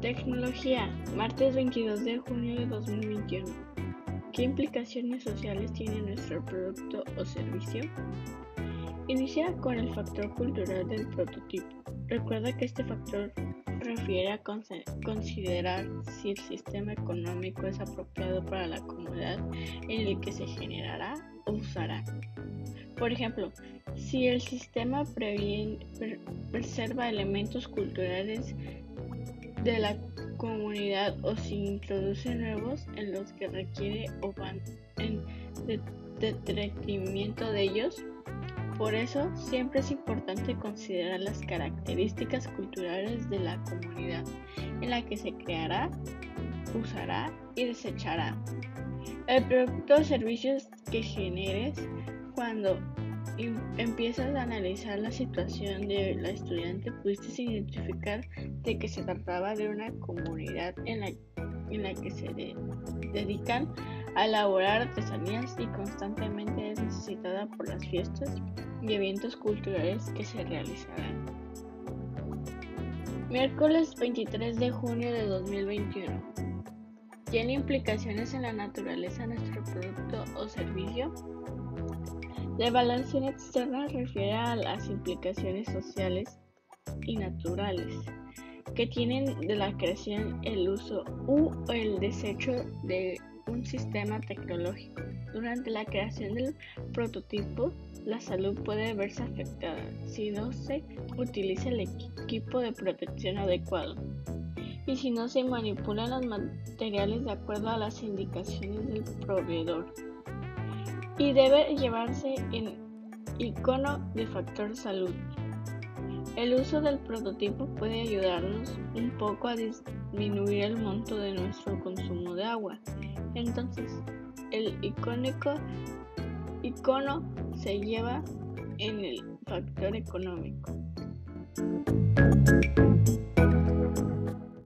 Tecnología, martes 22 de junio de 2021. ¿Qué implicaciones sociales tiene nuestro producto o servicio? Inicia con el factor cultural del prototipo. Recuerda que este factor refiere a considerar si el sistema económico es apropiado para la comunidad en el que se generará o usará. Por ejemplo, si el sistema preserva elementos culturales de la comunidad o si introduce nuevos en los que requiere o van en detrimento de ellos. Por eso, siempre es importante considerar las características culturales de la comunidad en la que se creará, usará y desechará. El producto o servicios que generes cuando empiezas a analizar la situación de la estudiante, pudiste identificar de que se trataba de una comunidad en la, en la que se dedican a elaborar artesanías y constantemente es necesitada por las fiestas y eventos culturales que se realizarán. Miércoles 23 de junio de 2021. ¿Tiene implicaciones en la naturaleza nuestro producto o servicio? La evaluación externa refiere a las implicaciones sociales y naturales que tienen de la creación, el uso u el desecho de un sistema tecnológico. Durante la creación del prototipo, la salud puede verse afectada si no se utiliza el equipo de protección adecuado y si no se manipulan los materiales de acuerdo a las indicaciones del proveedor y debe llevarse en icono de factor salud. El uso del prototipo puede ayudarnos un poco a disminuir el monto de nuestro consumo de agua. Entonces, el icónico icono se lleva en el factor económico.